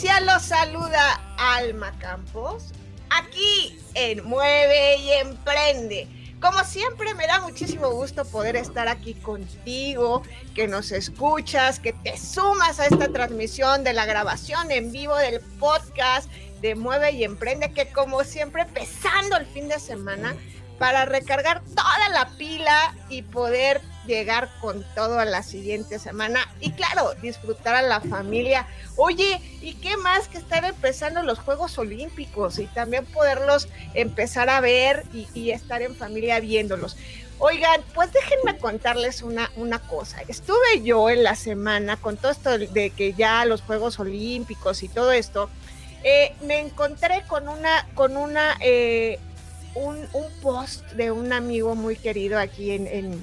Audiencia? Los saluda Alma Campos. Aquí en Mueve y Emprende como siempre, me da muchísimo gusto poder estar aquí contigo, que nos escuchas, que te sumas a esta transmisión de la grabación en vivo del podcast de Mueve y Emprende, que como siempre, pesando el fin de semana para recargar toda la pila y poder llegar con todo a la siguiente semana y claro, disfrutar a la familia. Oye, ¿y qué más que estar empezando los Juegos Olímpicos y también poderlos empezar a ver y, estar en familia viéndolos? Oigan, pues déjenme contarles una, una cosa. Estuve yo en la semana con todo esto de que ya los Juegos Olímpicos y todo esto, eh, me encontré con una, con una, eh, un, post de un amigo muy querido aquí en en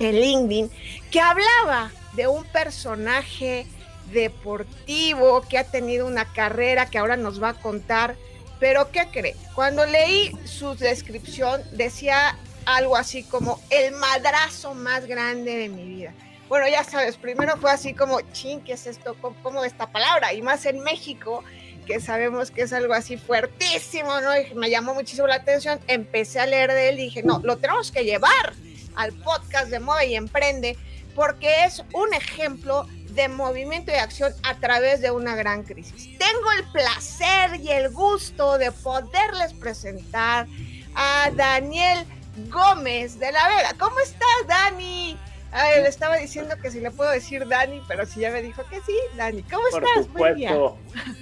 LinkedIn que hablaba de un personaje deportivo que ha tenido una carrera que ahora nos va a contar. Pero ¿qué cree? Cuando leí su descripción decía algo así como el madrazo más grande de mi vida. Bueno, ya sabes, primero fue así como, ching, ¿qué es esto? ¿Cómo, esta palabra? Y más en México, que sabemos que es algo así fuertísimo, ¿no? Y me llamó muchísimo la atención. Empecé a leer de él y dije, no, lo tenemos que llevar al podcast de Mueve y Emprende, porque es un ejemplo de movimiento y acción a través de una gran crisis. Tengo el placer y el gusto de poderles presentar a Daniel Gómez de la Vega. ¿Cómo estás, Dani? le estaba diciendo que si le puedo decir Dani, pero si ya me dijo que sí, Dani. ¿Cómo estás? Muy bien.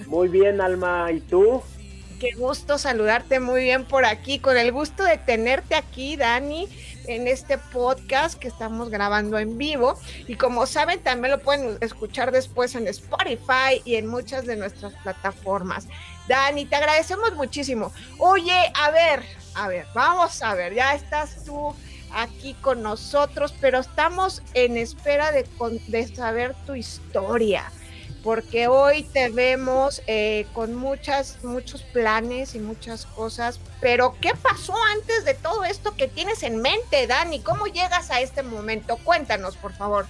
Muy bien, Alma. ¿Y tú? Qué gusto saludarte muy bien por aquí, con el gusto de tenerte aquí, Dani en este podcast que estamos grabando en vivo. Y como saben, también lo pueden escuchar después en Spotify y en muchas de nuestras plataformas. Dani, te agradecemos muchísimo. Oye, a ver, a ver, vamos a ver, ya estás tú aquí con nosotros, pero estamos en espera de, de saber tu historia porque hoy te vemos eh, con muchas, muchos planes y muchas cosas, pero ¿qué pasó antes de todo tienes en mente, Dani? ¿Cómo llegas a este momento? Cuéntanos, por favor.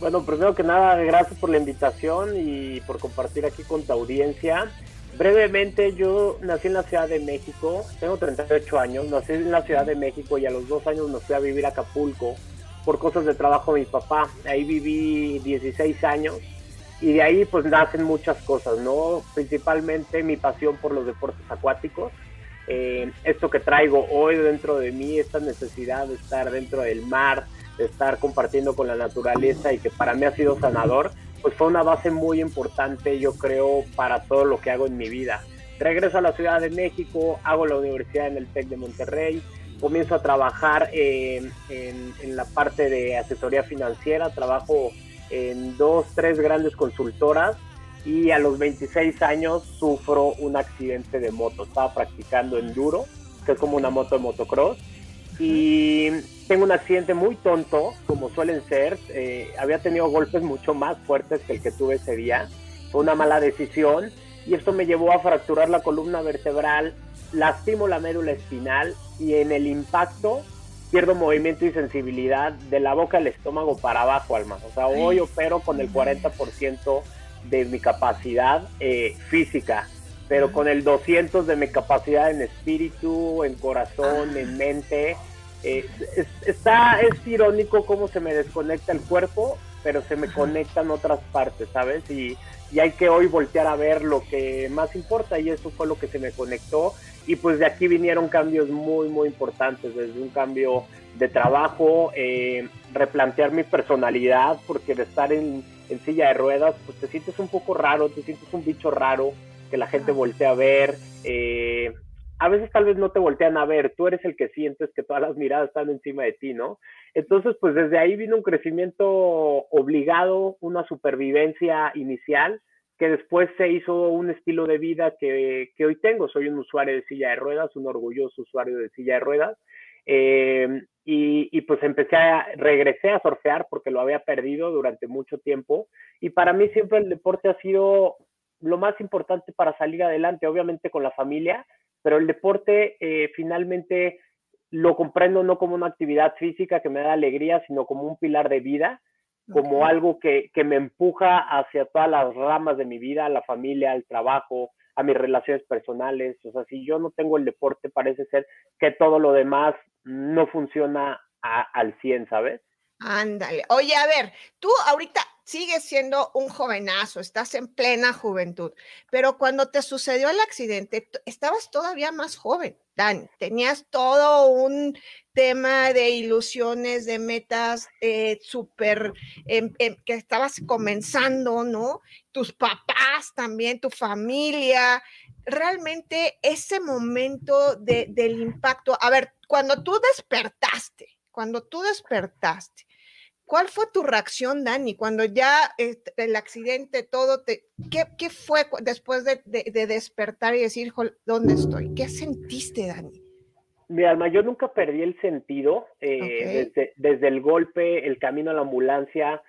Bueno, primero que nada, gracias por la invitación y por compartir aquí con tu audiencia. Brevemente, yo nací en la Ciudad de México, tengo 38 años, nací en la Ciudad de México y a los dos años me fui a vivir a Acapulco por cosas de trabajo de mi papá. Ahí viví 16 años y de ahí pues nacen muchas cosas, ¿no? Principalmente mi pasión por los deportes acuáticos, eh, esto que traigo hoy dentro de mí, esta necesidad de estar dentro del mar, de estar compartiendo con la naturaleza y que para mí ha sido sanador, pues fue una base muy importante, yo creo, para todo lo que hago en mi vida. Regreso a la Ciudad de México, hago la universidad en el TEC de Monterrey, comienzo a trabajar en, en la parte de asesoría financiera, trabajo en dos, tres grandes consultoras y a los 26 años sufro un accidente de moto. Estaba practicando enduro, que es como una moto de motocross, y tengo un accidente muy tonto, como suelen ser. Eh, había tenido golpes mucho más fuertes que el que tuve ese día. Fue una mala decisión y esto me llevó a fracturar la columna vertebral, lastimo la médula espinal y en el impacto pierdo movimiento y sensibilidad de la boca al estómago para abajo, Alma. O sea, hoy opero con el 40% de mi capacidad eh, física, pero con el 200 de mi capacidad en espíritu, en corazón, en mente. Eh, es, está, es irónico cómo se me desconecta el cuerpo, pero se me conectan otras partes, ¿sabes? Y, y hay que hoy voltear a ver lo que más importa y eso fue lo que se me conectó y pues de aquí vinieron cambios muy, muy importantes, desde un cambio de trabajo, eh, replantear mi personalidad, porque de estar en, silla de ruedas, pues te sientes un poco raro, te sientes un bicho raro, que la gente voltea a ver. Eh, a veces tal vez no te voltean a ver, tú eres el que sientes que todas las miradas están encima de ti, ¿no? Entonces, pues desde ahí vino un crecimiento obligado, una supervivencia inicial, que después se hizo un estilo de vida que, que, hoy tengo. Soy un usuario de silla de ruedas, un orgulloso usuario de silla de ruedas. Eh, y, y, pues empecé a, regresé a surfear porque lo había perdido durante mucho tiempo. Y para mí siempre el deporte ha sido lo más importante para salir adelante, obviamente con la familia, pero el deporte eh, finalmente lo comprendo no como una actividad física que me da alegría, sino como un pilar de vida como algo que, que, me empuja hacia todas las ramas de mi vida, la familia, el trabajo, a mis relaciones personales. O sea, si yo no tengo el deporte, parece ser que todo lo demás no funciona al 100, ¿sabes? Ándale. Oye, a ver, tú ahorita sigues siendo un jovenazo, estás en plena juventud, pero cuando te sucedió el accidente, estabas todavía más joven, Dan. Tenías todo un tema de ilusiones, de metas eh, súper, em, em, que estabas comenzando, ¿no? Tus papás también, tu familia. Realmente ese momento del impacto, a ver, cuando tú despertaste, cuando tú despertaste, ¿Cuál fue tu reacción, Dani, cuando ya este, el accidente, todo te... ¿Qué, qué fue después de, de, despertar y decir, ¿dónde estoy? ¿Qué sentiste, Dani? Mi alma, yo nunca perdí el sentido eh, desde, desde, el golpe, el camino a la ambulancia.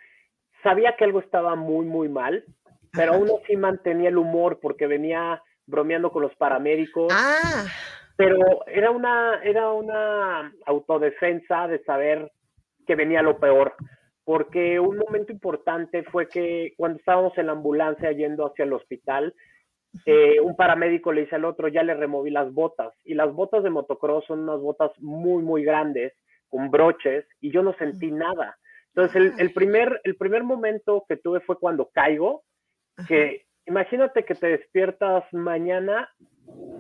Sabía que algo estaba muy, muy mal, pero aún así mantenía el humor porque venía bromeando con los paramédicos. Ah. Pero era una, era una autodefensa de saber que venía lo peor, porque un momento importante fue que cuando estábamos en la ambulancia yendo hacia el hospital, eh, un paramédico le dice al otro, ya le removí las botas, y las botas de motocross son unas botas muy, muy grandes, con broches, y yo no sentí nada. Entonces, el, primer, el primer momento que tuve fue cuando caigo, que imagínate que te despiertas mañana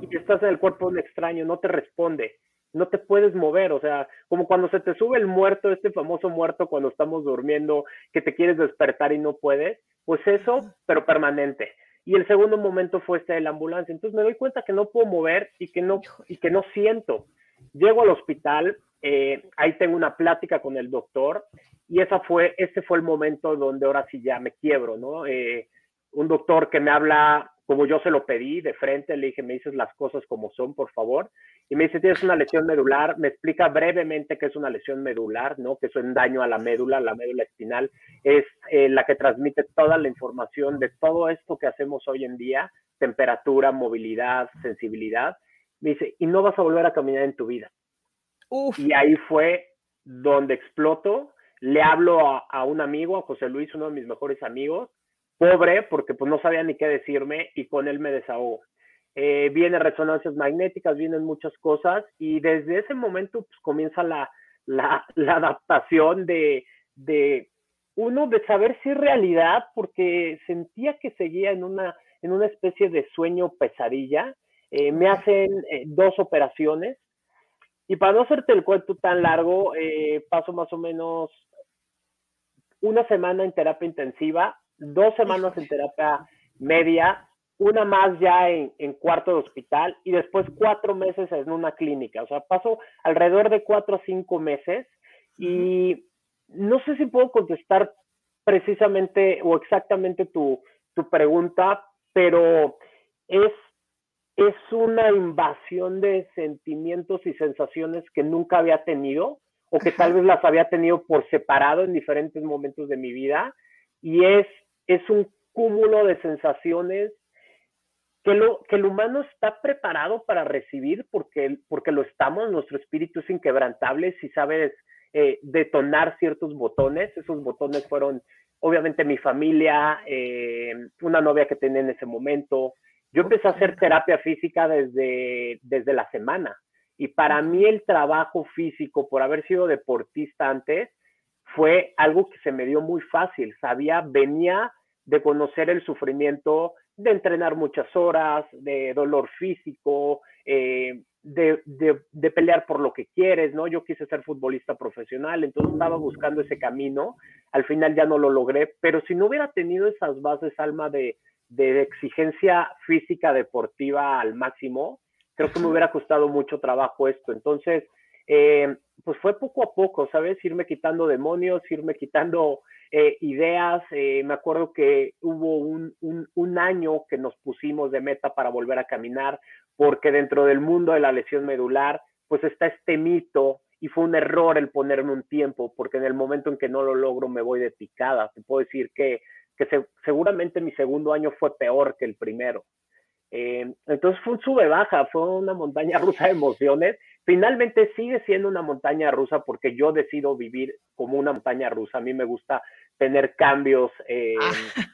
y estás en el cuerpo de un extraño, no te responde no te puedes mover, o sea, como cuando se te sube el muerto, este famoso muerto cuando estamos durmiendo, que te quieres despertar y no puedes, pues eso, pero permanente. Y el segundo momento fue este de la ambulancia. Entonces me doy cuenta que no puedo mover y que no, y que no siento. Llego al hospital, eh, ahí tengo una plática con el doctor y esa fue, este fue el momento donde ahora sí ya me quiebro, ¿no? Eh, un doctor que me habla como yo se lo pedí de frente, le dije, me dices las cosas como son, por favor. Y me dice, tienes una lesión medular. Me explica brevemente qué es una lesión medular, ¿no? Que es un daño a la médula, la médula espinal. Es eh, la que transmite toda la información de todo esto que hacemos hoy en día, temperatura, movilidad, sensibilidad. Me dice, y no vas a volver a caminar en tu vida. Y ahí fue donde exploto. Le hablo a, a un amigo, a José Luis, uno de mis mejores amigos, pobre porque pues no sabía ni qué decirme y con él me desahogo. Eh, vienen resonancias magnéticas, vienen muchas cosas y desde ese momento pues comienza la, la, la adaptación de, de, uno de saber si es realidad porque sentía que seguía en una, en una especie de sueño pesadilla. Eh, me hacen eh, dos operaciones y para no hacerte el cuento tan largo, paso más o menos una semana en terapia intensiva, dos semanas en terapia media, una más ya en, cuarto de hospital y después cuatro meses en una clínica. O sea, paso alrededor de cuatro a cinco meses y no sé si puedo contestar precisamente o exactamente tu, tu pregunta, pero es, es una invasión de sentimientos y sensaciones que nunca había tenido o que tal vez las había tenido por separado en diferentes momentos de mi vida y es es un cúmulo de sensaciones que, lo, que el humano está preparado para recibir porque, porque lo estamos, nuestro espíritu es inquebrantable si sabes eh, detonar ciertos botones, esos botones fueron obviamente mi familia, eh, una novia que tenía en ese momento, yo empecé a hacer terapia física desde, desde la semana y para mí el trabajo físico por haber sido deportista antes, fue algo que se me dio muy fácil. Sabía, venía de conocer el sufrimiento, de entrenar muchas horas, de dolor físico, eh, de, de, pelear por lo que quieres, ¿no? Yo quise ser futbolista profesional, entonces estaba buscando ese camino, al final ya no lo logré, pero si no hubiera tenido esas bases, Alma, de, de exigencia física deportiva al máximo, creo que me hubiera costado mucho trabajo esto. Entonces, eh, pues fue poco a poco, ¿sabes? Irme quitando demonios, irme quitando eh, ideas. Eh, me acuerdo que hubo un, año que nos pusimos de meta para volver a caminar, porque dentro del mundo de la lesión medular, pues está este mito y fue un error el ponerme un tiempo, porque en el momento en que no lo logro me voy de picada. Te puedo decir que, que seguramente mi segundo año fue peor que el primero. Entonces fue un sube-baja, fue una montaña rusa de emociones. Finalmente sigue siendo una montaña rusa porque yo decido vivir como una montaña rusa. A mí me gusta tener cambios, eh, ah,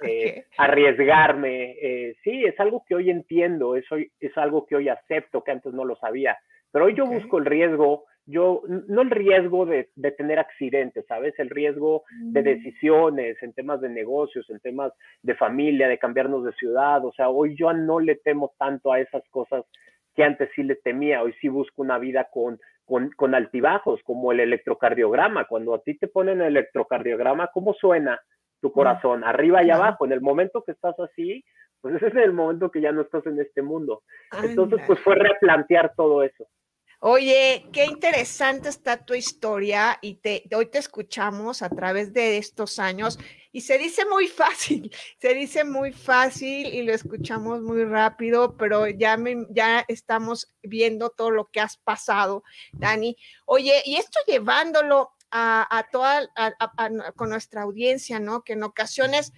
eh, arriesgarme. sí, es algo que hoy entiendo, es, es algo que hoy acepto, que antes no lo sabía. Pero hoy yo busco el riesgo, yo, no el riesgo de, tener accidentes, ¿sabes? El riesgo de mm. decisiones en temas de negocios, en temas de familia, de cambiarnos de ciudad. O sea, hoy yo no le temo tanto a esas cosas que antes sí le temía. Hoy sí busco una vida con, con, altibajos, como el electrocardiograma. Cuando a ti te ponen el electrocardiograma, ¿cómo suena tu corazón? Arriba y abajo. En el momento que estás así, pues ese es el momento que ya no estás en este mundo. Entonces, pues fue replantear todo eso. Oye, qué interesante está tu historia y te, hoy te escuchamos a través de estos años y se dice muy fácil, se dice muy fácil y lo escuchamos muy rápido, pero ya, ya estamos viendo todo lo que has pasado, Dani. Oye, y esto llevándolo a, toda, con nuestra audiencia, ¿no? Que en ocasiones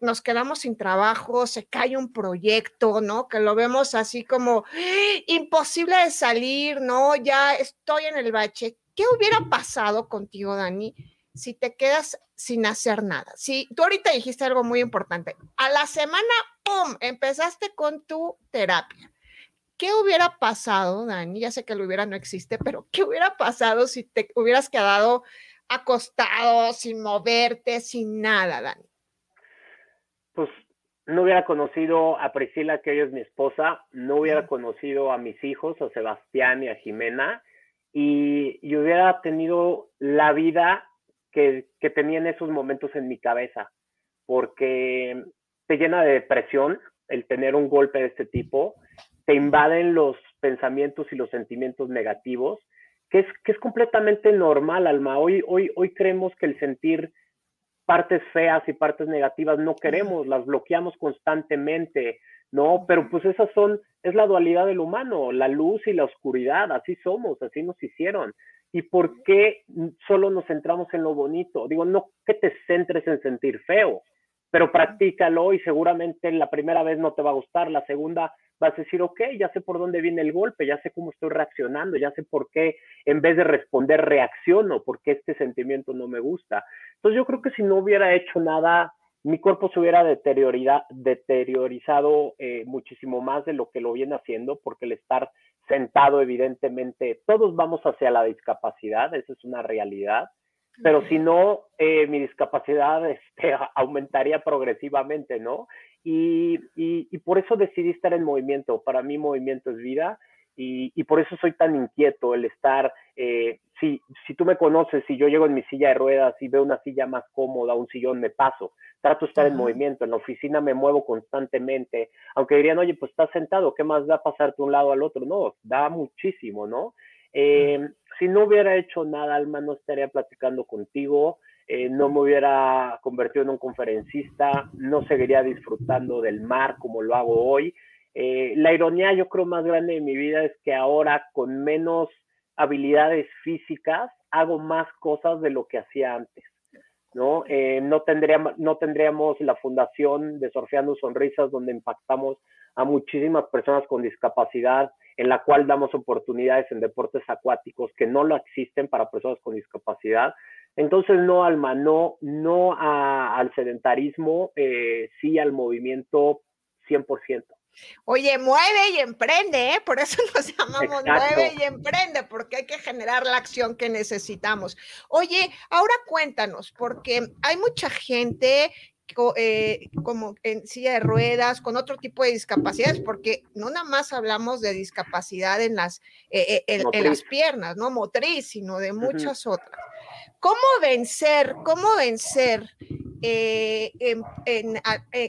nos quedamos sin trabajo, se cae un proyecto, ¿no? Que lo vemos así como imposible de salir, ¿no? Ya estoy en el bache. ¿Qué hubiera pasado contigo, Dani, si te quedas sin hacer nada? Si tú ahorita dijiste algo muy importante, a la semana, ¡pum!, empezaste con tu terapia. ¿Qué hubiera pasado, Dani? Ya sé que lo hubiera no existe, pero ¿qué hubiera pasado si te hubieras quedado acostado, sin moverte, sin nada, Dani? No hubiera conocido a Priscila, que hoy es mi esposa, no hubiera conocido a mis hijos, a Sebastián y a Jimena, y, hubiera tenido la vida que, que, tenía en esos momentos en mi cabeza, porque te llena de depresión el tener un golpe de este tipo, te invaden los pensamientos y los sentimientos negativos, que es, que es completamente normal, Alma. Hoy, hoy, hoy creemos que el sentir partes feas y partes negativas no queremos, las bloqueamos constantemente, ¿no? Pero pues esas son, es la dualidad del humano, la luz y la oscuridad, así somos, así nos hicieron. ¿Y por qué solo nos centramos en lo bonito? Digo, no que te centres en sentir feo, pero practícalo y seguramente la primera vez no te va a gustar, la segunda vas a decir, ok, ya sé por dónde viene el golpe, ya sé cómo estoy reaccionando, ya sé por qué en vez de responder reacciono, porque este sentimiento no me gusta. Entonces yo creo que si no hubiera hecho nada, mi cuerpo se hubiera deteriorizado eh, muchísimo más de lo que lo viene haciendo, porque el estar sentado, evidentemente, todos vamos hacia la discapacidad, esa es una realidad pero si no, eh, mi discapacidad este, aumentaría progresivamente, ¿no? Y, y, por eso decidí estar en movimiento. Para mí movimiento es vida y, y por eso soy tan inquieto, el estar, eh, si, si tú me conoces, si yo llego en mi silla de ruedas y veo una silla más cómoda, un sillón, me paso. Trato de estar en movimiento, en la oficina me muevo constantemente, aunque dirían, oye, pues estás sentado, ¿qué más da pasarte de un lado al otro? No, da muchísimo, ¿no? Eh, si no hubiera hecho nada, Alma, no estaría platicando contigo, eh, no me hubiera convertido en un conferencista, no seguiría disfrutando del mar como lo hago hoy. Eh, la ironía, yo creo, más grande de mi vida es que ahora con menos habilidades físicas hago más cosas de lo que hacía antes. ¿no? Eh, no, tendríamos, no tendríamos la fundación de Surfeando Sonrisas donde impactamos a muchísimas personas con discapacidad, en la cual damos oportunidades en deportes acuáticos que no lo existen para personas con discapacidad. Entonces, no, Alma, no, no al sedentarismo, eh, sí al movimiento 100%. Oye, mueve y emprende, ¿eh? por eso nos llamamos mueve y emprende, porque hay que generar la acción que necesitamos. Oye, ahora cuéntanos, porque hay mucha gente eh, como en silla de ruedas, con otro tipo de discapacidades, porque no nada más hablamos de discapacidad en las, eh, eh, en, las piernas, no motriz, sino de muchas otras. ¿Cómo vencer, cómo vencer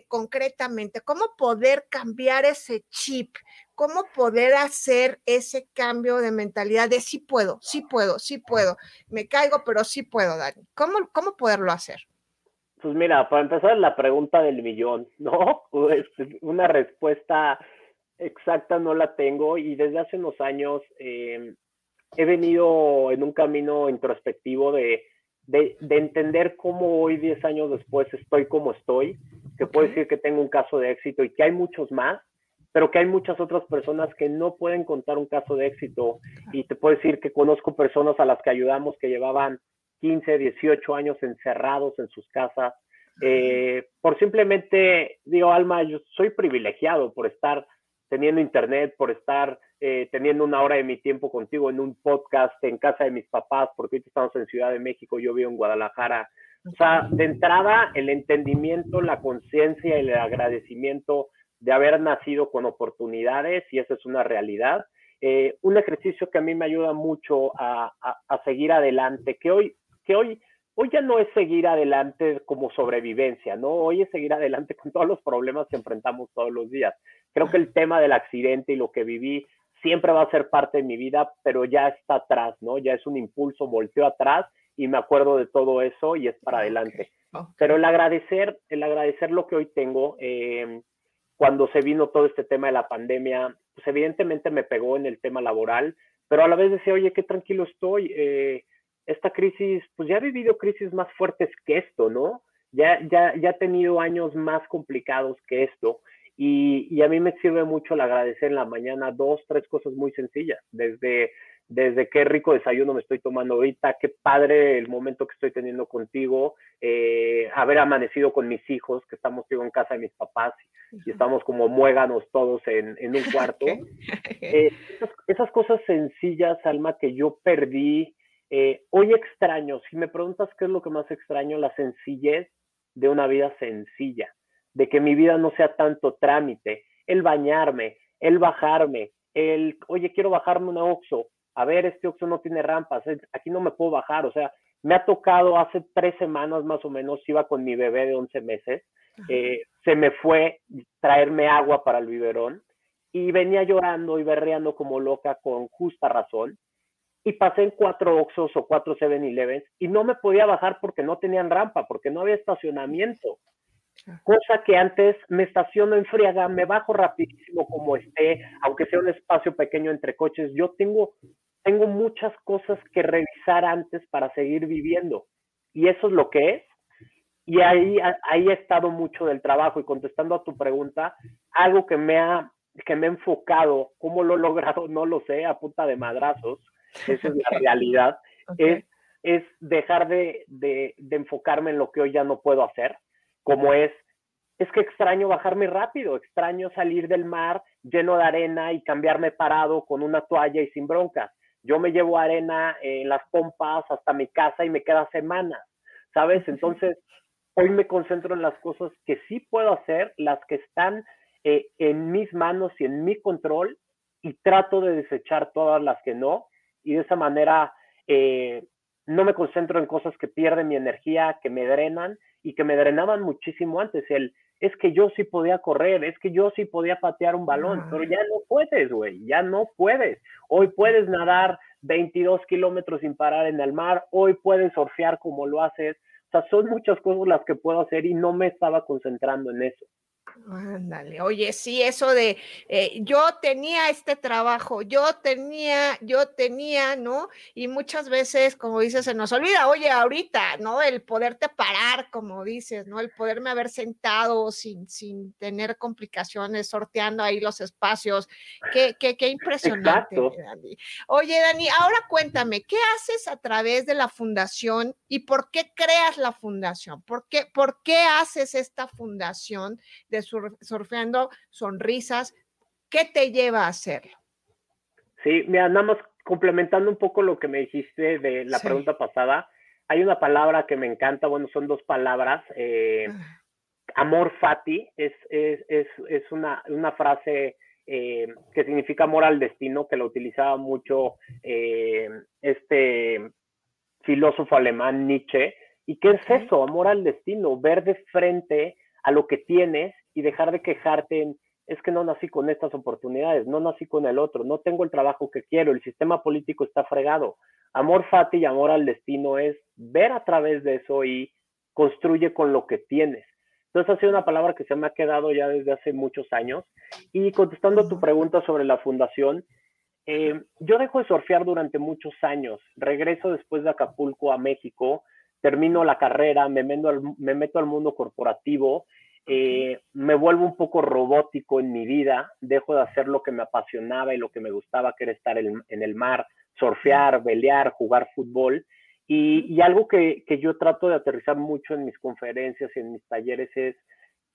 concretamente, cómo poder cambiar ese chip? ¿Cómo poder hacer ese cambio de mentalidad de sí puedo, sí puedo, sí puedo, me caigo, pero sí puedo, Dani? ¿Cómo, cómo poderlo hacer? Pues mira, para empezar la pregunta del millón, ¿no? Este, una respuesta exacta no la tengo y desde hace unos años eh, he venido en un camino introspectivo de, de, entender cómo hoy, 10 años después, estoy como estoy, que puedo decir que tengo un caso de éxito y que hay muchos más, pero que hay muchas otras personas que no pueden contar un caso de éxito. Y te puedo decir que conozco personas a las que ayudamos que llevaban 15, 18 años encerrados en sus casas, eh, por simplemente, digo, Alma, yo soy privilegiado por estar teniendo internet, por estar eh, teniendo una hora de mi tiempo contigo en un podcast en casa de mis papás, porque ahorita estamos en Ciudad de México, yo vivo en Guadalajara. O sea, de entrada, el entendimiento, la conciencia y el agradecimiento de haber nacido con oportunidades, y esa es una realidad. Eh, un ejercicio que a mí me ayuda mucho a, a, seguir adelante, que hoy, que hoy hoy ya no es seguir adelante como sobrevivencia, ¿no? Hoy es seguir adelante con todos los problemas que enfrentamos todos los días. Creo que el tema del accidente y lo que viví siempre va a ser parte de mi vida, pero ya está atrás, ¿no? Ya es un impulso, volteo atrás y me acuerdo de todo eso y es para adelante. Pero el agradecer, el agradecer lo que hoy tengo, eh, cuando se vino todo este tema de la pandemia, pues evidentemente me pegó en el tema laboral, pero a la vez decía, oye, qué tranquilo estoy. Eh, esta crisis, pues ya he vivido crisis más fuertes que esto, ¿no? Ya, ya, ya he tenido años más complicados que esto. Y, y, a mí me sirve mucho el agradecer en la mañana dos, tres cosas muy sencillas, desde, desde qué rico desayuno me estoy tomando ahorita, qué padre el momento que estoy teniendo contigo, eh, haber amanecido con mis hijos, que estamos digo, en casa de mis papás y estamos como muéganos todos en, en un cuarto. Eh, esas, esas, cosas sencillas, Alma, que yo perdí eh, hoy extraño, si me preguntas qué es lo que más extraño, la sencillez de una vida sencilla, de que mi vida no sea tanto trámite, el bañarme, el bajarme, el, oye, quiero bajarme una Oxo, a ver, este Oxo no tiene rampas, aquí no me puedo bajar, o sea, me ha tocado hace tres semanas más o menos, iba con mi bebé de 11 meses, eh, se me fue traerme agua para el biberón y venía llorando y berreando como loca con justa razón y pasé en cuatro Oxos o cuatro 7-Elevens y no me podía bajar porque no tenían rampa, porque no había estacionamiento. Cosa que antes me estaciono en friaga, me bajo rapidísimo como esté, aunque sea un espacio pequeño entre coches. Yo tengo, tengo muchas cosas que revisar antes para seguir viviendo. Y eso es lo que es. Y ahí, ahí ha estado mucho del trabajo. Y contestando a tu pregunta, algo que me ha, que me ha enfocado, cómo lo he logrado, no lo sé, a punta de madrazos, esa es la realidad, es, es dejar de, de, de, enfocarme en lo que hoy ya no puedo hacer, como es, es que extraño bajarme rápido, extraño salir del mar lleno de arena y cambiarme parado con una toalla y sin broncas. Yo me llevo arena en las pompas hasta mi casa y me queda semanas, ¿sabes? Entonces, hoy me concentro en las cosas que sí puedo hacer, las que están eh, en mis manos y en mi control, y trato de desechar todas las que no, y de esa manera eh, no me concentro en cosas que pierden mi energía, que me drenan y que me drenaban muchísimo antes. El, es que yo sí podía correr, es que yo sí podía patear un balón, pero ya no puedes, güey, ya no puedes. Hoy puedes nadar 22 kilómetros sin parar en el mar, hoy puedes surfear como lo haces. O sea, son muchas cosas las que puedo hacer y no me estaba concentrando en eso. Ándale, oye, sí, eso de eh, yo tenía este trabajo, yo tenía, yo tenía, ¿no? Y muchas veces, como dices, se nos olvida, oye, ahorita, ¿no? El poderte parar, como dices, ¿no? El poderme haber sentado sin, sin tener complicaciones, sorteando ahí los espacios. Qué, qué, qué impresionante, Dani. Oye, Dani, ahora cuéntame, ¿qué haces a través de la fundación y por qué creas la fundación? ¿Por qué, por qué haces esta fundación de surfeando sonrisas. ¿Qué te lleva a hacerlo? Sí, mira, nada más complementando un poco lo que me dijiste de la pregunta pasada, hay una palabra que me encanta, bueno, son dos palabras. Eh, ah. amor fati es, es, es, es una, una, frase eh, que significa amor al destino, que lo utilizaba mucho eh, este filósofo alemán Nietzsche. ¿Y qué es eso? Amor al destino, ver de frente a lo que tienes y dejar de quejarte en, es que no nací con estas oportunidades, no nací con el otro, no tengo el trabajo que quiero, el sistema político está fregado. Amor fati y amor al destino es ver a través de eso y construye con lo que tienes. Entonces ha sido una palabra que se me ha quedado ya desde hace muchos años. Y contestando a tu pregunta sobre la fundación, eh, yo dejo de surfear durante muchos años. Regreso después de Acapulco a México, termino la carrera, me, al, me meto al mundo corporativo, eh, me vuelvo un poco robótico en mi vida, dejo de hacer lo que me apasionaba y lo que me gustaba, que era estar en, el mar, surfear, velear, jugar fútbol. Y, algo que, que, yo trato de aterrizar mucho en mis conferencias y en mis talleres es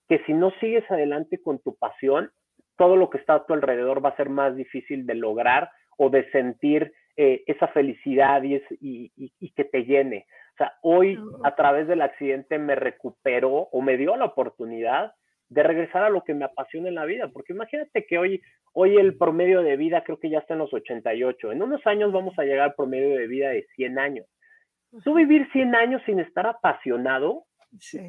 que si no sigues adelante con tu pasión, todo lo que está a tu alrededor va a ser más difícil de lograr o de sentir eh, esa felicidad y, y, y, que te llene. O sea, hoy a través del accidente me recuperó o me dio la oportunidad de regresar a lo que me apasiona en la vida, porque imagínate que hoy, hoy el promedio de vida creo que ya está en los 88, en unos años vamos a llegar al promedio de vida de 100 años. Tú vivir 100 años sin estar apasionado,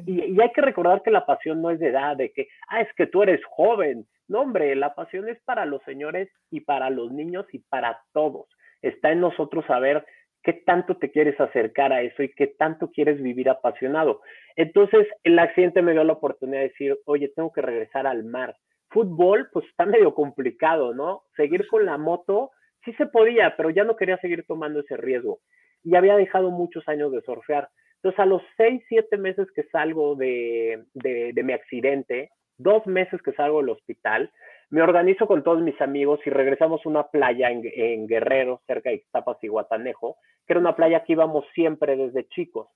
y, hay que recordar que la pasión no es de edad, de que, ah, es que tú eres joven. No, hombre, la pasión es para los señores y para los niños y para todos. Está en nosotros saber qué tanto te quieres acercar a eso y qué tanto quieres vivir apasionado. Entonces, el accidente me dio la oportunidad de decir, oye, tengo que regresar al mar. Fútbol, pues está medio complicado, ¿no? Seguir con la moto, sí se podía, pero ya no quería seguir tomando ese riesgo y había dejado muchos años de surfear. Entonces, a los seis, siete meses que salgo de, de, mi accidente, dos meses que salgo del hospital, me organizo con todos mis amigos y regresamos a una playa en, Guerrero, cerca de Ixtapas y Guatanejo, que era una playa que íbamos siempre desde chicos.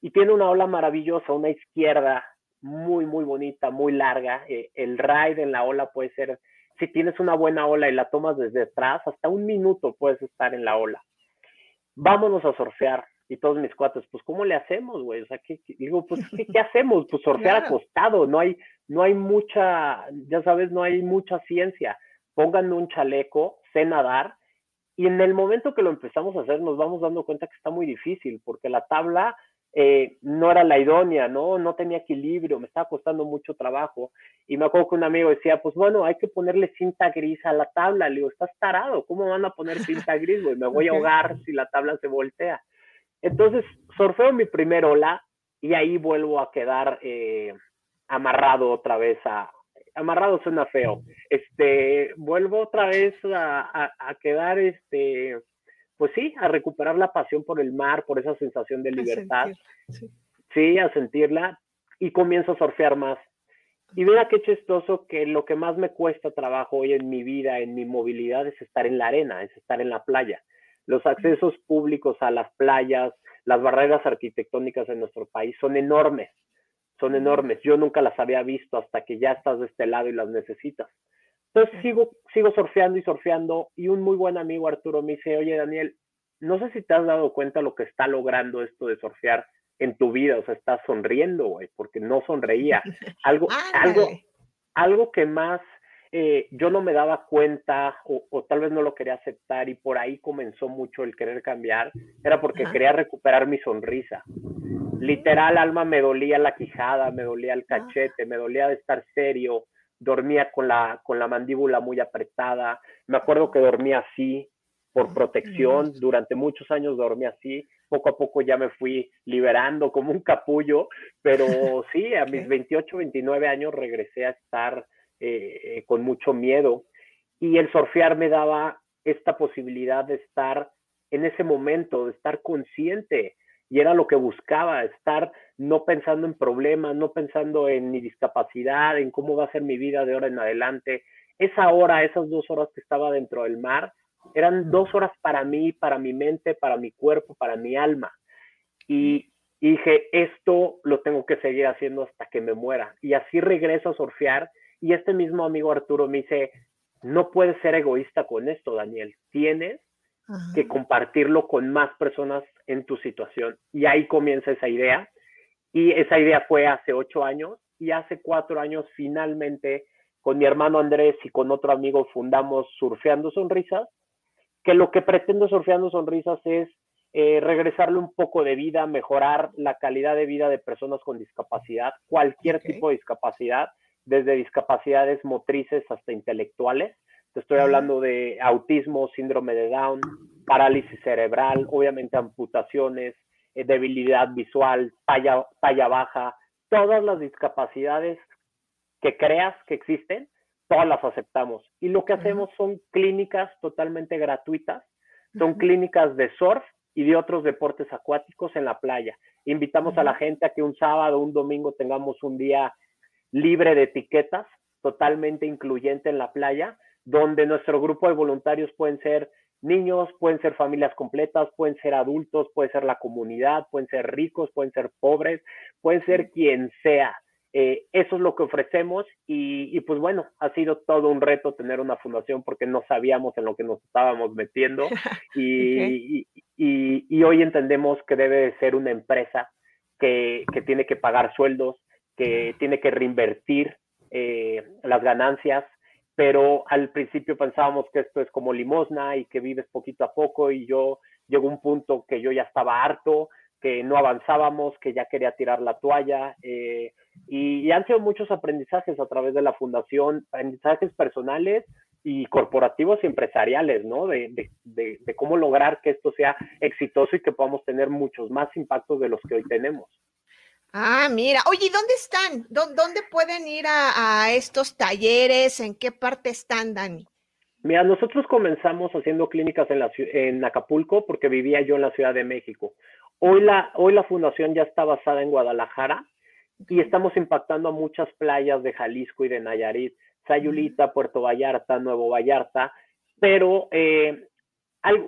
Y tiene una ola maravillosa, una izquierda muy, muy bonita, muy larga. Eh, el ride en la ola puede ser, si tienes una buena ola y la tomas desde atrás, hasta un minuto puedes estar en la ola vámonos a surfear. Y todos mis cuates, pues, ¿cómo le hacemos, güey? O sea, ¿qué, digo, pues, ¿qué, hacemos? Pues surfear acostado, no hay, no hay mucha, ya sabes, no hay mucha ciencia. Pónganme un chaleco, sé nadar, y en el momento que lo empezamos a hacer nos vamos dando cuenta que está muy difícil, porque la tabla eh, no era la idónea, ¿no? No tenía equilibrio, me estaba costando mucho trabajo. Y me acuerdo que un amigo decía, pues bueno, hay que ponerle cinta gris a la tabla. Le digo, estás tarado, ¿cómo van a poner cinta gris, güey? Me voy a ahogar si la tabla se voltea. Entonces, surfeo mi primer ola y ahí vuelvo a quedar eh, amarrado otra vez a... Amarrado suena feo. Este, vuelvo otra vez a, a quedar, este, pues sí, a recuperar la pasión por el mar, por esa sensación de libertad. sí. a sentirla y comienzo a surfear más. Y mira qué chistoso que lo que más me cuesta trabajo hoy en mi vida, en mi movilidad, es estar en la arena, es estar en la playa. Los accesos públicos a las playas, las barreras arquitectónicas en nuestro país son enormes, son enormes. Yo nunca las había visto hasta que ya estás de este lado y las necesitas. Entonces sigo, sigo surfeando y surfeando y un muy buen amigo Arturo me dice, oye Daniel, no sé si te has dado cuenta lo que está logrando esto de surfear en tu vida, o sea, estás sonriendo, güey, porque no sonreía. Algo, algo, algo que más eh, yo no me daba cuenta o, tal vez no lo quería aceptar y por ahí comenzó mucho el querer cambiar, era porque quería recuperar mi sonrisa. Literal, alma me dolía la quijada, me dolía el cachete, me dolía de estar serio, dormía con la, con la mandíbula muy apretada, me acuerdo que dormía así por protección, durante muchos años dormí así, poco a poco ya me fui liberando como un capullo, pero sí, a mis 28, 29 años regresé a estar eh, eh, con mucho miedo. Y el surfear me daba esta posibilidad de estar en ese momento, de estar consciente, y era lo que buscaba, estar no pensando en problemas, no pensando en mi discapacidad, en cómo va a ser mi vida de ahora en adelante. Esa hora, esas dos horas que estaba dentro del mar, eran dos horas para mí, para mi mente, para mi cuerpo, para mi alma. Y, dije, esto lo tengo que seguir haciendo hasta que me muera. Y así regreso a surfear. Y este mismo amigo Arturo me dice, no puedes ser egoísta con esto, Daniel. Tienes que compartirlo con más personas en tu situación. Y ahí comienza esa idea. Y esa idea fue hace ocho años y hace cuatro años finalmente con mi hermano Andrés y con otro amigo fundamos Surfeando Sonrisas, que lo que pretendo Surfeando Sonrisas es eh, regresarle un poco de vida, mejorar la calidad de vida de personas con discapacidad, cualquier tipo de discapacidad, desde discapacidades motrices hasta intelectuales estoy hablando de autismo, síndrome de Down, parálisis cerebral, obviamente amputaciones, eh, debilidad visual, talla, talla baja, todas las discapacidades que creas que existen, todas las aceptamos. Y lo que hacemos son clínicas totalmente gratuitas, son clínicas de surf y de otros deportes acuáticos en la playa. Invitamos a la gente a que un sábado, un domingo tengamos un día libre de etiquetas, totalmente incluyente en la playa, donde nuestro grupo de voluntarios pueden ser niños, pueden ser familias completas, pueden ser adultos, puede ser la comunidad, pueden ser ricos, pueden ser pobres, pueden ser quien sea. Eh, eso es lo que ofrecemos y, pues bueno, ha sido todo un reto tener una fundación porque no sabíamos en lo que nos estábamos metiendo y, y, hoy entendemos que debe de ser una empresa que, que tiene que pagar sueldos, que tiene que reinvertir eh, las ganancias, pero al principio pensábamos que esto es como limosna y que vives poquito a poco y yo llegó un punto que yo ya estaba harto, que no avanzábamos, que ya quería tirar la toalla. Eh, y, han sido muchos aprendizajes a través de la fundación, aprendizajes personales y corporativos y empresariales, ¿no? De, de, de, cómo lograr que esto sea exitoso y que podamos tener muchos más impactos de los que hoy tenemos. Ah, mira. Oye, ¿dónde están? ¿Dónde pueden ir a, a estos talleres? ¿En qué parte están, Dani? Mira, nosotros comenzamos haciendo clínicas en, la, en Acapulco porque vivía yo en la Ciudad de México. Hoy la, hoy la fundación ya está basada en Guadalajara y estamos impactando a muchas playas de Jalisco y de Nayarit, Sayulita, Puerto Vallarta, Nuevo Vallarta, pero eh,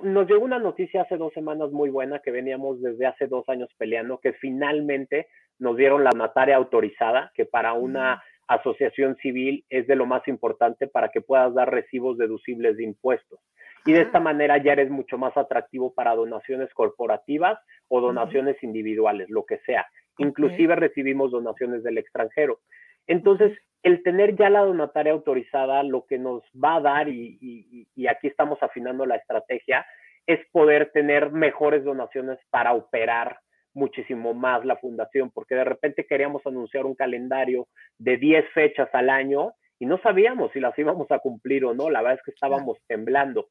nos llegó una noticia hace dos semanas muy buena que veníamos desde hace dos años peleando, que finalmente nos dieron la nataria autorizada, que para una asociación civil es de lo más importante para que puedas dar recibos deducibles de impuestos. Y de esta manera ya eres mucho más atractivo para donaciones corporativas o donaciones individuales, lo que sea. Inclusive recibimos donaciones del extranjero. Entonces, el tener ya la donataria autorizada, lo que nos va a dar, y, y, aquí estamos afinando la estrategia, es poder tener mejores donaciones para operar muchísimo más la fundación, porque de repente queríamos anunciar un calendario de 10 fechas al año y no sabíamos si las íbamos a cumplir o no, la verdad es que estábamos temblando.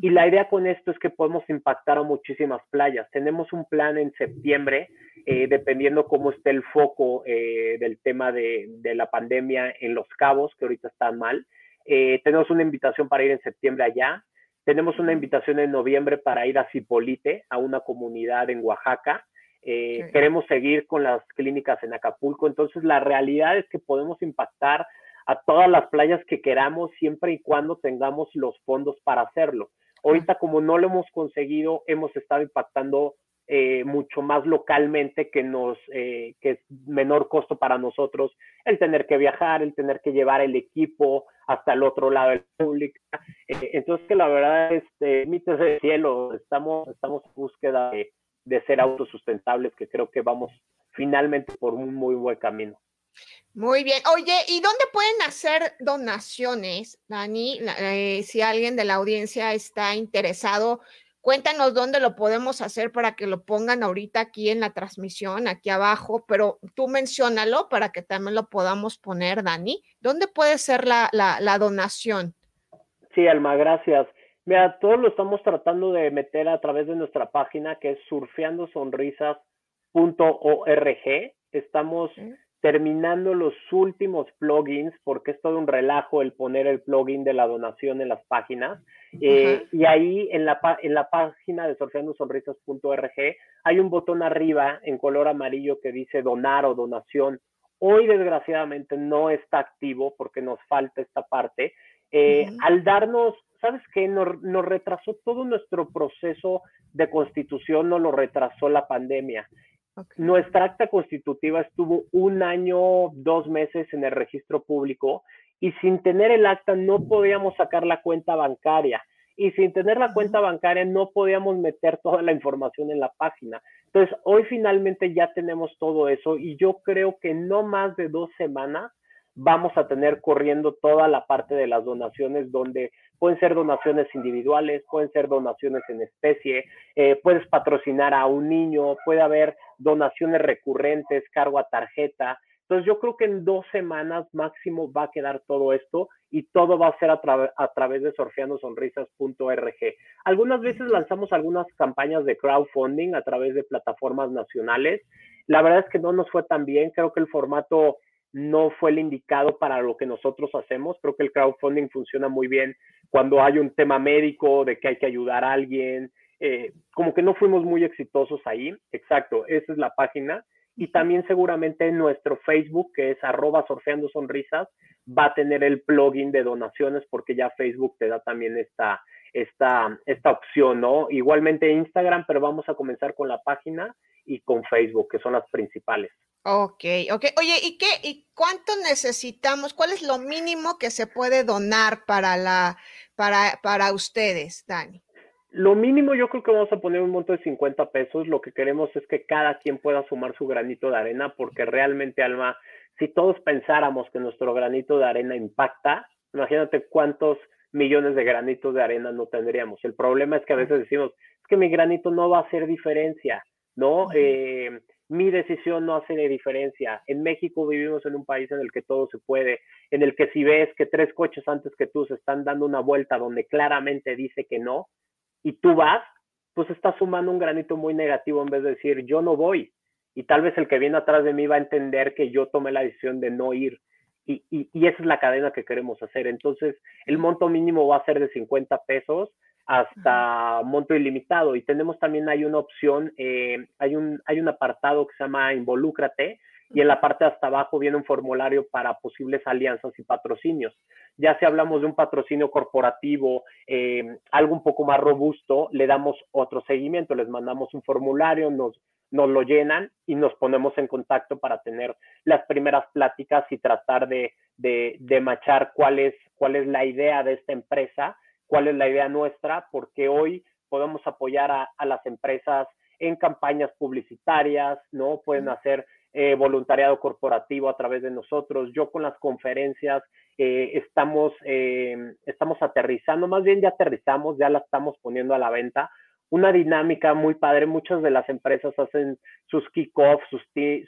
Y la idea con esto es que podemos impactar a muchísimas playas. Tenemos un plan en septiembre, eh, dependiendo cómo esté el foco eh, del tema de, la pandemia en Los Cabos, que ahorita están mal. Eh, tenemos una invitación para ir en septiembre allá. Tenemos una invitación en noviembre para ir a Cipolite, a una comunidad en Oaxaca. Queremos seguir con las clínicas en Acapulco. Entonces, la realidad es que podemos impactar a todas las playas que queramos siempre y cuando tengamos los fondos para hacerlo. Ahorita como no lo hemos conseguido, hemos estado impactando eh, mucho más localmente que nos eh, que es menor costo para nosotros el tener que viajar, el tener que llevar el equipo hasta el otro lado del público. Eh, entonces que la verdad es este, mites del cielo, estamos estamos en búsqueda de, de ser autosustentables, que creo que vamos finalmente por un muy buen camino. Muy bien. Oye, ¿y dónde pueden hacer donaciones, Dani? Eh, si alguien de la audiencia está interesado, cuéntanos dónde lo podemos hacer para que lo pongan ahorita aquí en la transmisión, aquí abajo, pero tú menciónalo para que también lo podamos poner, Dani. ¿Dónde puede ser la, la donación? Sí, Alma, gracias. Mira, todo lo estamos tratando de meter a través de nuestra página que es surfeandosonrisas.org. Estamos terminando los últimos plugins, porque es todo un relajo el poner el plugin de la donación en las páginas. Eh, y ahí en la, en la página de sorfeandosonrisas.org hay un botón arriba en color amarillo que dice donar o donación. Hoy desgraciadamente no está activo porque nos falta esta parte. Eh, al darnos, ¿sabes qué? Nos, nos, retrasó todo nuestro proceso de constitución, nos lo retrasó la pandemia. Nuestra acta constitutiva estuvo un año, dos meses en el registro público y sin tener el acta no podíamos sacar la cuenta bancaria y sin tener la cuenta bancaria no podíamos meter toda la información en la página. Entonces, hoy finalmente ya tenemos todo eso y yo creo que no más de dos semanas vamos a tener corriendo toda la parte de las donaciones donde pueden ser donaciones individuales, pueden ser donaciones en especie, eh, puedes patrocinar a un niño, puede haber donaciones recurrentes, cargo a tarjeta. Entonces yo creo que en dos semanas máximo va a quedar todo esto y todo va a ser a, a través de sorfeandosonrisas.org. Algunas veces lanzamos algunas campañas de crowdfunding a través de plataformas nacionales. La verdad es que no nos fue tan bien. Creo que el formato no fue el indicado para lo que nosotros hacemos. Creo que el crowdfunding funciona muy bien cuando hay un tema médico de que hay que ayudar a alguien. Eh, como que no fuimos muy exitosos ahí. Exacto, esa es la página y también seguramente en nuestro Facebook, que es arroba sorfeando sonrisas, va a tener el plugin de donaciones porque ya Facebook te da también esta, esta, esta opción, ¿no? Igualmente Instagram, pero vamos a comenzar con la página y con Facebook, que son las principales. Ok, ok. Oye, ¿y qué, y cuánto necesitamos? ¿Cuál es lo mínimo que se puede donar para la, para, para ustedes, Dani? Lo mínimo yo creo que vamos a poner un monto de 50 pesos. Lo que queremos es que cada quien pueda sumar su granito de arena, porque realmente, Alma, si todos pensáramos que nuestro granito de arena impacta, imagínate cuántos millones de granitos de arena no tendríamos. El problema es que a veces decimos, es que mi granito no va a hacer diferencia, ¿no? Eh, mi decisión no hace de diferencia. En México vivimos en un país en el que todo se puede, en el que si ves que tres coches antes que tú se están dando una vuelta donde claramente dice que no, y tú vas, pues estás sumando un granito muy negativo en vez de decir yo no voy. Y tal vez el que viene atrás de mí va a entender que yo tomé la decisión de no ir. Y, y, esa es la cadena que queremos hacer. Entonces, el monto mínimo va a ser de 50 pesos hasta monto ilimitado. Y tenemos también, hay una opción, eh, hay, un, hay un apartado que se llama Involúcrate, y en la parte de hasta abajo viene un formulario para posibles alianzas y patrocinios. Ya si hablamos de un patrocinio corporativo, eh, algo un poco más robusto, le damos otro seguimiento, les mandamos un formulario, nos, nos lo llenan y nos ponemos en contacto para tener las primeras pláticas y tratar de, de, de machar cuál es, cuál es la idea de esta empresa, cuál es la idea nuestra, porque hoy podemos apoyar a, a las empresas en campañas publicitarias, ¿no? Pueden hacer eh, voluntariado corporativo a través de nosotros. Yo con las conferencias eh, estamos, eh, estamos aterrizando, más bien ya aterrizamos, ya la estamos poniendo a la venta. Una dinámica muy padre, muchas de las empresas hacen sus kickoffs, sus,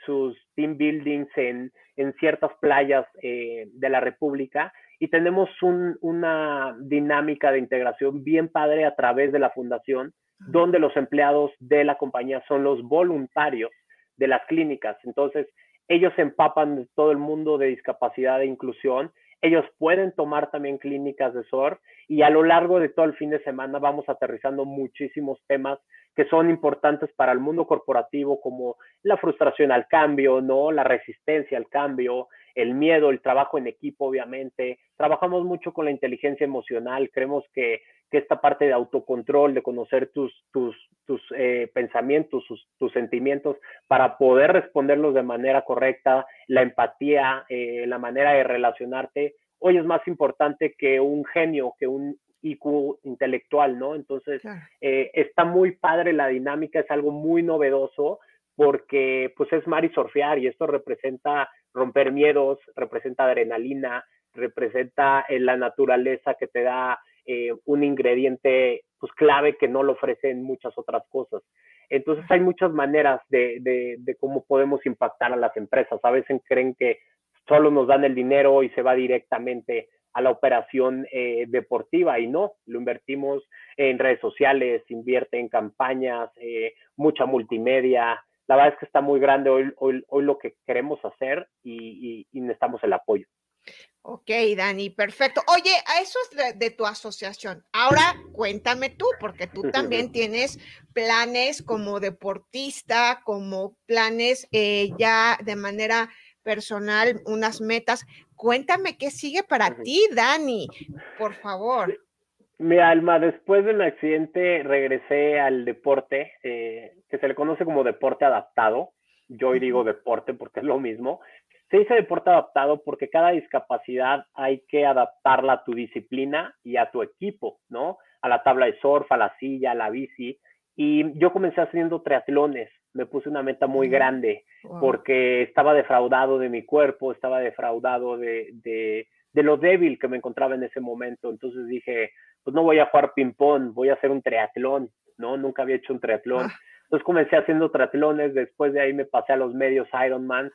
sus team buildings en, en ciertas playas de la República y tenemos un, una dinámica de integración bien padre a través de la fundación, donde los empleados de la compañía son los voluntarios de las clínicas. Entonces, ellos se empapan de todo el mundo de discapacidad e inclusión. Ellos pueden tomar también clínicas de SOR y a lo largo de todo el fin de semana vamos aterrizando muchísimos temas que son importantes para el mundo corporativo como la frustración al cambio, ¿no? La resistencia al cambio, el miedo, el trabajo en equipo, obviamente. Trabajamos mucho con la inteligencia emocional. Creemos que, que esta parte de autocontrol, de conocer tus, tus, tus eh, pensamientos, tus sentimientos, para poder responderlos de manera correcta, la empatía, eh, la manera de relacionarte, hoy es más importante que un genio, que un IQ intelectual, ¿no? Entonces, eh, está muy padre la dinámica, es algo muy novedoso porque pues es mar y surfear y esto representa romper miedos, representa adrenalina, representa eh, la naturaleza que te da eh, un ingrediente pues clave que no lo ofrecen muchas otras cosas. Entonces hay muchas maneras de, de, de, cómo podemos impactar a las empresas. A veces creen que solo nos dan el dinero y se va directamente a la operación eh, deportiva y no, lo invertimos en redes sociales, invierte en campañas, mucha multimedia, la verdad es que está muy grande hoy, hoy, hoy lo que queremos hacer y, necesitamos el apoyo. Ok, Dani, perfecto. Oye, a eso es de, tu asociación. Ahora cuéntame tú, porque tú también tienes planes como deportista, como planes eh, ya de manera personal, unas metas. Cuéntame qué sigue para ti, Dani, por favor. Mi alma, después del accidente regresé al deporte, eh, que se le conoce como deporte adaptado. Yo hoy digo deporte porque es lo mismo. Se dice deporte adaptado porque cada discapacidad hay que adaptarla a tu disciplina y a tu equipo, ¿no? A la tabla de surf, a la silla, a la bici. Y yo comencé haciendo triatlones. Me puse una meta muy grande porque estaba defraudado de mi cuerpo, estaba defraudado de, de, de lo débil que me encontraba en ese momento. Entonces dije, pues no voy a jugar ping-pong, voy a hacer un triatlón, ¿no? Nunca había hecho un triatlón. Ah. Entonces comencé haciendo triatlones, después de ahí me pasé a los medios Ironman.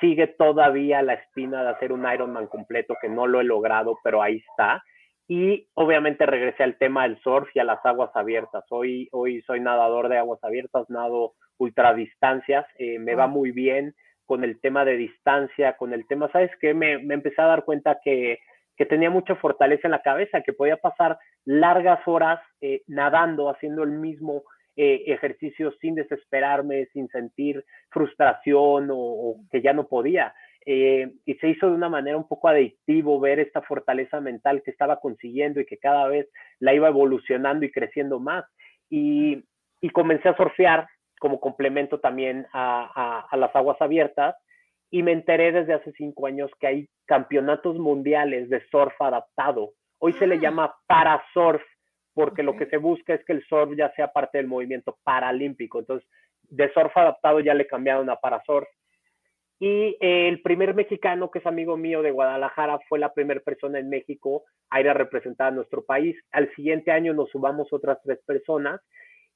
sigue todavía la espina de hacer un Ironman completo, que no lo he logrado, pero ahí está. Y obviamente regresé al tema del surf y a las aguas abiertas. Hoy, hoy soy nadador de aguas abiertas, nado ultradistancias, eh, me va muy bien con el tema de distancia, con el tema, ¿sabes qué? Me, me empecé a dar cuenta que, que, tenía mucha fortaleza en la cabeza, que podía pasar largas horas eh, nadando, haciendo el mismo eh, ejercicio sin desesperarme, sin sentir frustración o, que ya no podía. Eh, y se hizo de una manera un poco adictivo ver esta fortaleza mental que estaba consiguiendo y que cada vez la iba evolucionando y creciendo más. Y, y comencé a surfear como complemento también a, a, las aguas abiertas y me enteré desde hace cinco años que hay campeonatos mundiales de surf adaptado. Hoy se le ah. llama para surf porque lo que se busca es que el surf ya sea parte del movimiento paralímpico. Entonces, de surf adaptado ya le cambiaron a para surf. Y el primer mexicano, que es amigo mío de Guadalajara, fue la primera persona en México a ir a representar a nuestro país. Al siguiente año nos subamos otras tres personas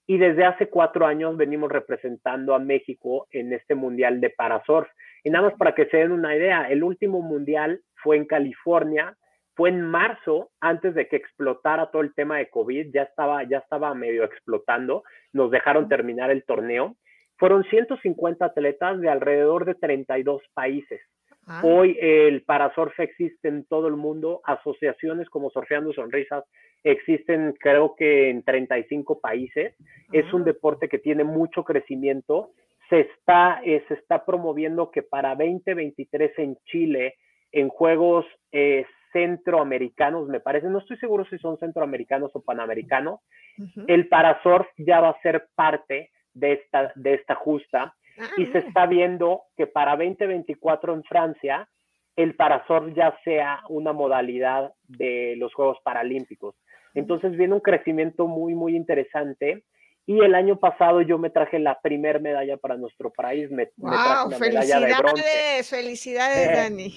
y desde hace cuatro años venimos representando a México en este mundial de parasurf. Y nada más para que se den una idea, el último mundial fue en California, fue en marzo, antes de que explotara todo el tema de COVID, ya estaba, ya estaba medio explotando, nos dejaron terminar el torneo. Fueron 150 atletas de alrededor de 32 países. Ah. Hoy el parasurf existe en todo el mundo, asociaciones como Surfeando Sonrisas existen creo que en 35 países. Es un ah. deporte que tiene mucho crecimiento. Se está, eh, se está promoviendo que para 2023 en Chile, en Juegos eh, Centroamericanos, me parece, no estoy seguro si son centroamericanos o panamericanos, el parasurf ya va a ser parte de esta, de esta justa Ah, y se está viendo que para 2024 en Francia el parasurf ya sea una modalidad de los Juegos Paralímpicos. Entonces viene un crecimiento muy, muy interesante. Y el año pasado yo me traje la primer medalla para nuestro país. Me, wow, felicidades, felicidades, eh, Dani.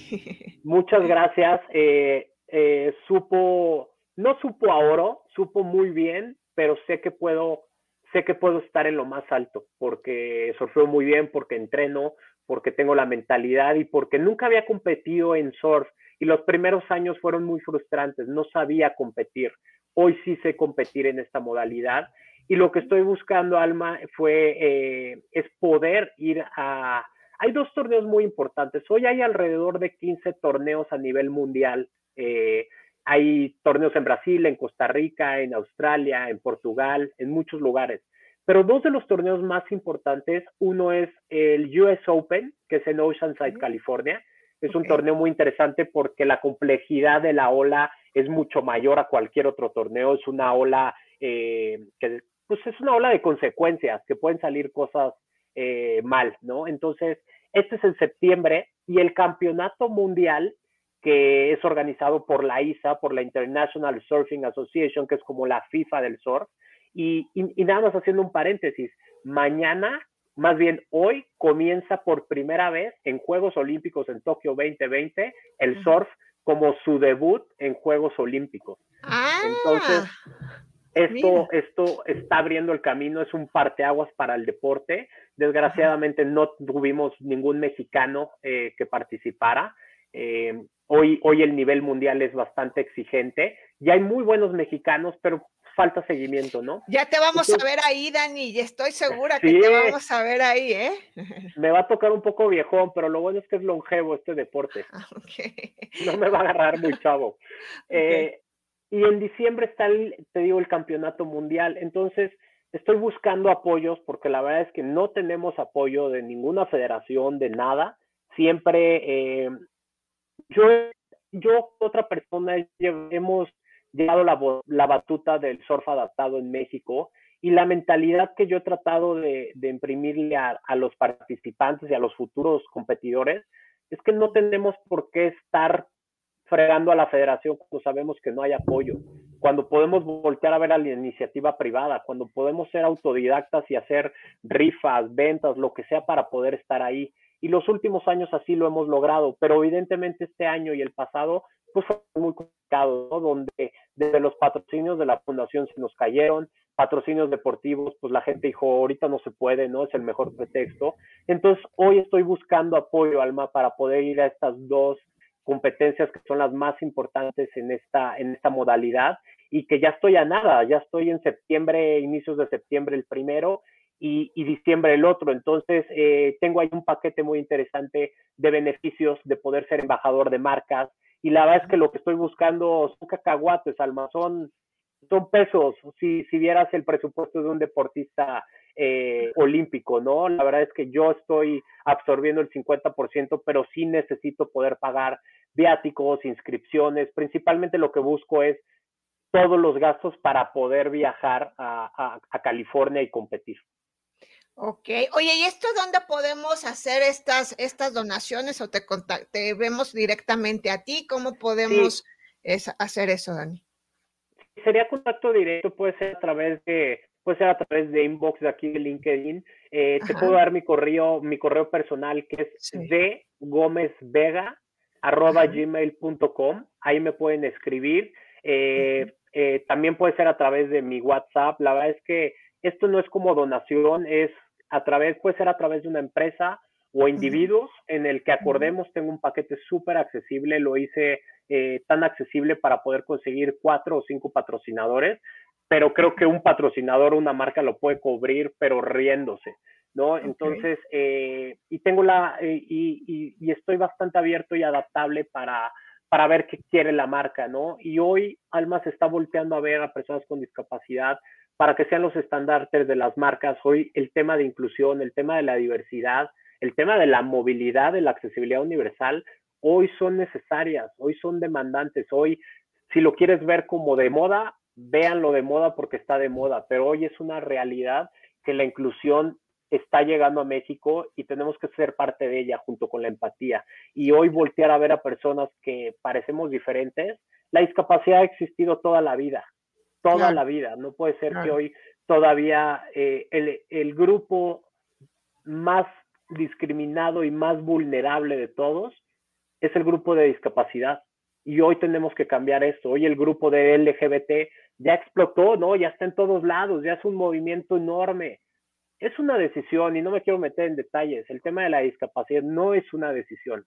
Muchas gracias. Eh, eh, supo, no supo a oro, supo muy bien, pero sé que puedo sé que puedo estar en lo más alto porque surfeo muy bien, porque entreno, porque tengo la mentalidad y porque nunca había competido en surf y los primeros años fueron muy frustrantes, no sabía competir. Hoy sí sé competir en esta modalidad y lo que estoy buscando, Alma, fue, eh, es poder ir a... Hay dos torneos muy importantes. Hoy hay alrededor de 15 torneos a nivel mundial. Eh, hay torneos en Brasil, en Costa Rica, en Australia, en Portugal, en muchos lugares. Pero dos de los torneos más importantes, uno es el US Open, que es en Oceanside, California. Es un torneo muy interesante porque la complejidad de la ola es mucho mayor a cualquier otro torneo. Es una ola eh, que, pues es una ola de consecuencias, que pueden salir cosas eh, mal, ¿no? Entonces, este es en septiembre y el campeonato mundial que es organizado por la ISA, por la International Surfing Association, que es como la FIFA del surf. Y, nada más haciendo un paréntesis, mañana, más bien hoy, comienza por primera vez en Juegos Olímpicos en Tokio 2020 el surf como su debut en Juegos Olímpicos. Ah, Entonces, esto, esto está abriendo el camino, es un parteaguas para el deporte. Desgraciadamente no tuvimos ningún mexicano eh, que participara. Eh, hoy, hoy el nivel mundial es bastante exigente y hay muy buenos mexicanos, pero falta seguimiento, ¿no? Ya te vamos a ver ahí, Dani, y estoy segura que te vamos a ver ahí, ¿eh? Me va a tocar un poco viejón, pero lo bueno es que es longevo este deporte. Ah, no me va a agarrar muy chavo. Eh, y en diciembre está, el, te digo, el campeonato mundial. Entonces, estoy buscando apoyos porque la verdad es que no tenemos apoyo de ninguna federación, de nada. Siempre eh, yo, yo, otra persona, hemos llevado la, la batuta del surf adaptado en México y la mentalidad que yo he tratado de, de imprimirle a, a, los participantes y a los futuros competidores es que no tenemos por qué estar fregando a la federación cuando sabemos que no hay apoyo, cuando podemos voltear a ver a la iniciativa privada, cuando podemos ser autodidactas y hacer rifas, ventas, lo que sea para poder estar ahí y los últimos años así lo hemos logrado, pero evidentemente este año y el pasado pues fue muy complicado. Donde de de los patrocinios de la fundación se nos cayeron, patrocinios deportivos, pues la gente dijo, ahorita no se puede, ¿no? Es el mejor pretexto. Entonces, hoy estoy buscando apoyo, Alma, para poder ir a estas dos competencias que son las más importantes en esta, en esta modalidad y que ya estoy a nada, ya estoy en septiembre, inicios de septiembre el primero y, diciembre el otro. Entonces, eh, tengo ahí un paquete muy interesante de beneficios de poder ser embajador de marcas. Y la verdad es que lo que estoy buscando son cacahuates, Alma, son, son pesos. Si, si vieras el presupuesto de un deportista eh, olímpico, ¿no? La verdad es que yo estoy absorbiendo el 50%, pero sí necesito poder pagar viáticos, inscripciones. Principalmente lo que busco es todos los gastos para poder viajar a California y competir. Ok, oye, ¿y esto dónde podemos hacer estas, estas donaciones o te, te vemos directamente a ti? ¿Cómo podemos hacer eso, Dani? Sería contacto directo, puede ser a través de, puede ser a través de inbox de aquí de LinkedIn. Eh, te puedo dar mi correo, mi correo personal que es sí. de Gómez Vega arroba gmail.com. Ahí me pueden escribir. Eh, eh, también puede ser a través de mi WhatsApp. La verdad es que esto no es como donación, es a través, puede ser a través de una empresa o individuos en el que acordemos, tengo un paquete súper accesible, lo hice eh, tan accesible para poder conseguir cuatro o cinco patrocinadores, pero creo que un patrocinador, una marca lo puede cubrir, pero riéndose, ¿no? Entonces, eh, y tengo la, eh, y, y, estoy bastante abierto y adaptable para, para ver qué quiere la marca, ¿no? Y hoy Alma se está volteando a ver a personas con discapacidad para que sean los estandartes de las marcas. Hoy el tema de inclusión, el tema de la diversidad, el tema de la movilidad, de la accesibilidad universal, hoy son necesarias, hoy son demandantes. Hoy, si lo quieres ver como de moda, véanlo de moda porque está de moda, pero hoy es una realidad que la inclusión está llegando a México y tenemos que ser parte de ella junto con la empatía. Y hoy voltear a ver a personas que parecemos diferentes, la discapacidad ha existido toda la vida toda la vida. No puede ser que hoy todavía eh, el, el, grupo más discriminado y más vulnerable de todos es el grupo de discapacidad. Y hoy tenemos que cambiar esto. Hoy el grupo de LGBT ya explotó, ¿no? Ya está en todos lados, ya es un movimiento enorme. Es una decisión y no me quiero meter en detalles. El tema de la discapacidad no es una decisión.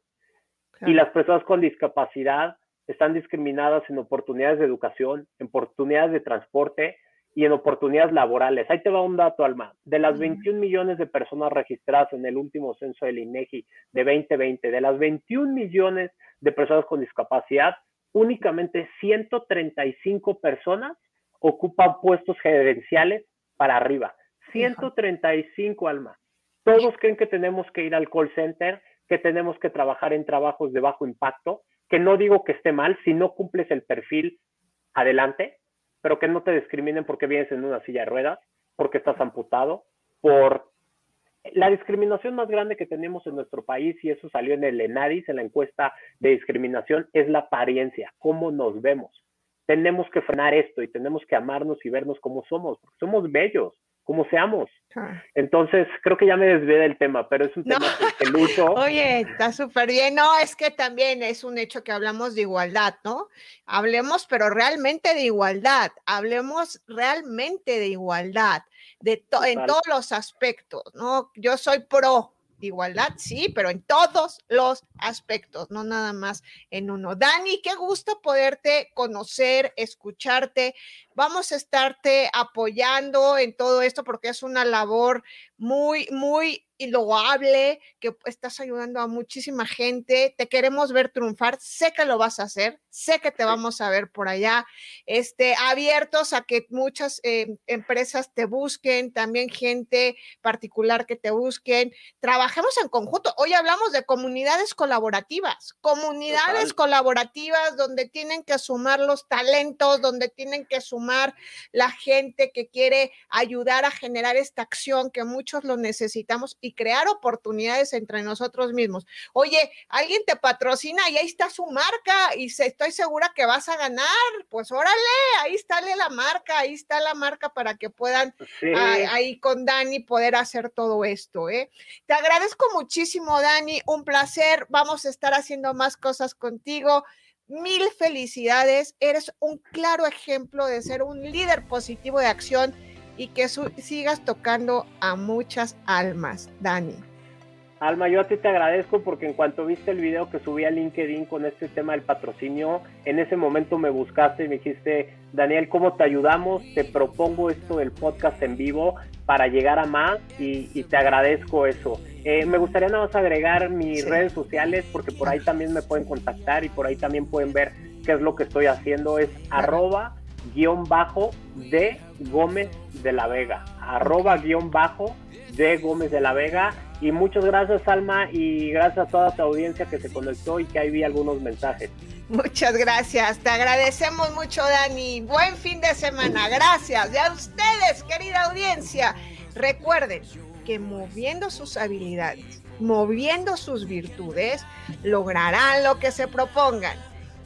Y las personas con discapacidad están discriminadas en oportunidades de educación, en oportunidades de transporte y en oportunidades laborales. Ahí te va un dato, Alma. De las 21 millones de personas registradas en el último censo del INEGI de 2020, de las 21 millones de personas con discapacidad, únicamente 135 personas ocupan puestos gerenciales para arriba. 135, Alma. Todos creen que tenemos que ir al call center, que tenemos que trabajar en trabajos de bajo impacto, que no digo que esté mal, si no cumples el perfil, adelante, pero que no te discriminen porque vienes en una silla de ruedas, porque estás amputado, por la discriminación más grande que tenemos en nuestro país, y eso salió en el ENADIS, en la encuesta de discriminación, es la apariencia, cómo nos vemos. Tenemos que frenar esto y tenemos que amarnos y vernos como somos, porque somos bellos, como seamos. Entonces, creo que ya me desvié del tema, pero es un tema que, lucho. Oye, está súper bien. No, es que también es un hecho que hablamos de igualdad, ¿no? Hablemos, pero realmente de igualdad. Hablemos realmente de igualdad, de en todos los aspectos, ¿no? Yo soy pro igualdad, sí, pero en todos los aspectos, no nada más en uno. Dani, qué gusto poderte conocer, escucharte. Vamos a estarte apoyando en todo esto porque es una labor muy, muy loable, que estás ayudando a muchísima gente. Te queremos ver triunfar. Sé que lo vas a hacer. Sé que te vamos a ver por allá. Este, abiertos a que muchas eh, empresas te busquen, también gente particular que te busquen. Trabajemos en conjunto. Hoy hablamos de comunidades colaborativas, comunidades colaborativas donde tienen que sumar los talentos, donde tienen que sumar la gente que quiere ayudar a generar esta acción que muchos lo necesitamos y crear oportunidades entre nosotros mismos. Oye, alguien te patrocina y ahí está su marca y se, estoy segura que vas a ganar. Pues órale, ahí está la marca, ahí está la marca para que puedan ahí con Dani poder hacer todo esto. ¿eh? Te agradezco muchísimo, Dani, un placer. Vamos a estar haciendo más cosas contigo. Mil felicidades. Eres un claro ejemplo de ser un líder positivo de acción y que sigas tocando a muchas almas, Dani. Alma, yo a ti te agradezco porque en cuanto viste el video que subí a LinkedIn con este tema del patrocinio, en ese momento me buscaste y me dijiste, Daniel, ¿cómo te ayudamos? Te propongo esto del podcast en vivo para llegar a más y, te agradezco eso. Eh, me gustaría nada más agregar mis redes sociales porque por ahí también me pueden contactar y por ahí también pueden ver qué es lo que estoy haciendo. Es arroba guion bajo de Gómez de la Vega. Arroba guion bajo de Gómez de la Vega y muchas gracias, Alma, y gracias a toda tu audiencia que se conectó y que ahí vi algunos mensajes. Muchas gracias, te agradecemos mucho, Dani. Buen fin de semana, gracias. Y a ustedes, querida audiencia, recuerden que moviendo sus habilidades, moviendo sus virtudes, lograrán lo que se propongan.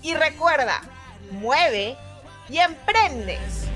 Y recuerda, mueve y emprendes.